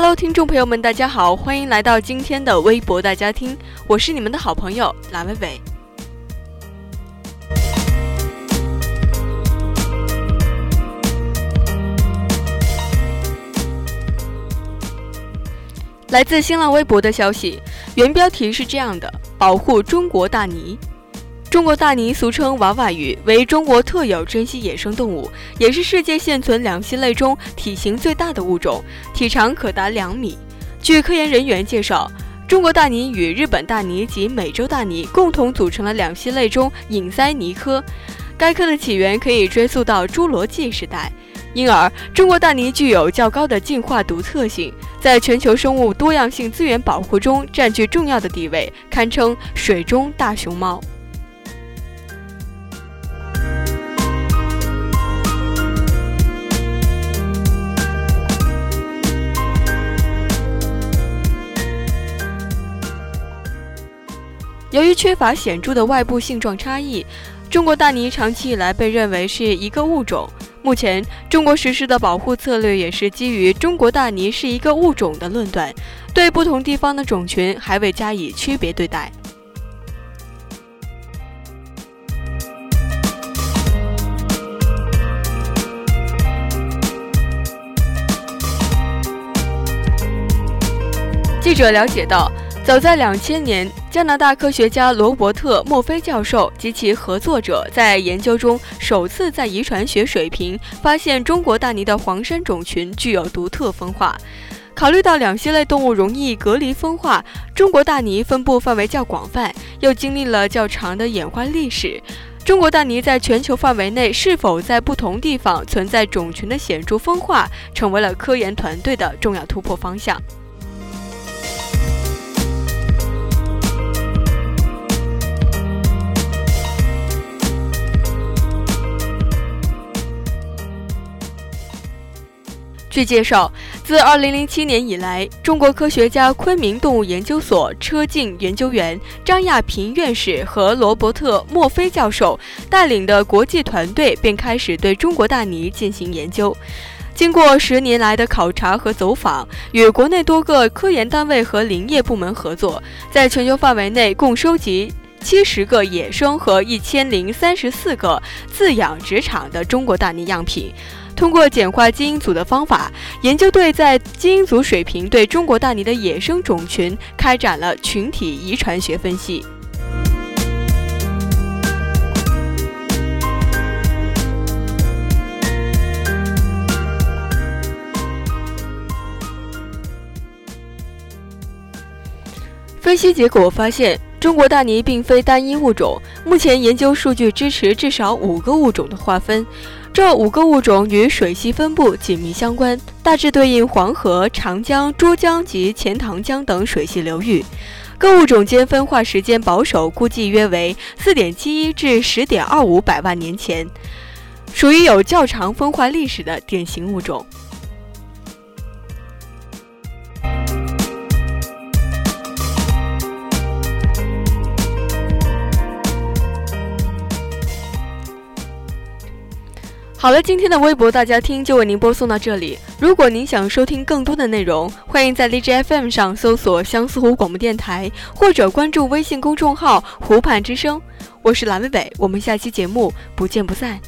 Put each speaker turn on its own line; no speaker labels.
Hello，听众朋友们，大家好，欢迎来到今天的微博大家听，我是你们的好朋友蓝伟伟。来自新浪微博的消息，原标题是这样的：保护中国大鲵。中国大鲵俗称娃娃鱼，为中国特有珍稀野生动物，也是世界现存两栖类中体型最大的物种，体长可达两米。据科研人员介绍，中国大鲵与日本大鲵及美洲大鲵共同组成了两栖类中隐鳃鲵科。该科的起源可以追溯到侏罗纪时代，因而中国大鲵具有较高的进化独特性，在全球生物多样性资源保护中占据重要的地位，堪称水中大熊猫。由于缺乏显著的外部性状差异，中国大鲵长期以来被认为是一个物种。目前，中国实施的保护策略也是基于中国大鲵是一个物种的论断，对不同地方的种群还未加以区别对待。记者了解到。早在两千年，加拿大科学家罗伯特·墨菲教授及其合作者在研究中首次在遗传学水平发现中国大鲵的黄山种群具有独特分化。考虑到两栖类动物容易隔离分化，中国大鲵分布范围较广泛，又经历了较长的演化历史，中国大鲵在全球范围内是否在不同地方存在种群的显著分化，成为了科研团队的重要突破方向。据介绍，自2007年以来，中国科学家昆明动物研究所车静研究员张亚平院士和罗伯特·墨菲教授带领的国际团队便开始对中国大鲵进行研究。经过十年来的考察和走访，与国内多个科研单位和林业部门合作，在全球范围内共收集七十个野生和一千零三十四个自养殖场的中国大鲵样品。通过简化基因组的方法，研究队在基因组水平对中国大鲵的野生种群开展了群体遗传学分析。分析结果发现，中国大鲵并非单一物种，目前研究数据支持至少五个物种的划分。这五个物种与水系分布紧密相关，大致对应黄河、长江、珠江及钱塘江等水系流域。各物种间分化时间保守估计约为四点七一至十点二五百万年前，属于有较长分化历史的典型物种。好了，今天的微博大家听就为您播送到这里。如果您想收听更多的内容，欢迎在荔枝 FM 上搜索相思湖广播电台，或者关注微信公众号“湖畔之声”。我是蓝伟伟，我们下期节目不见不散。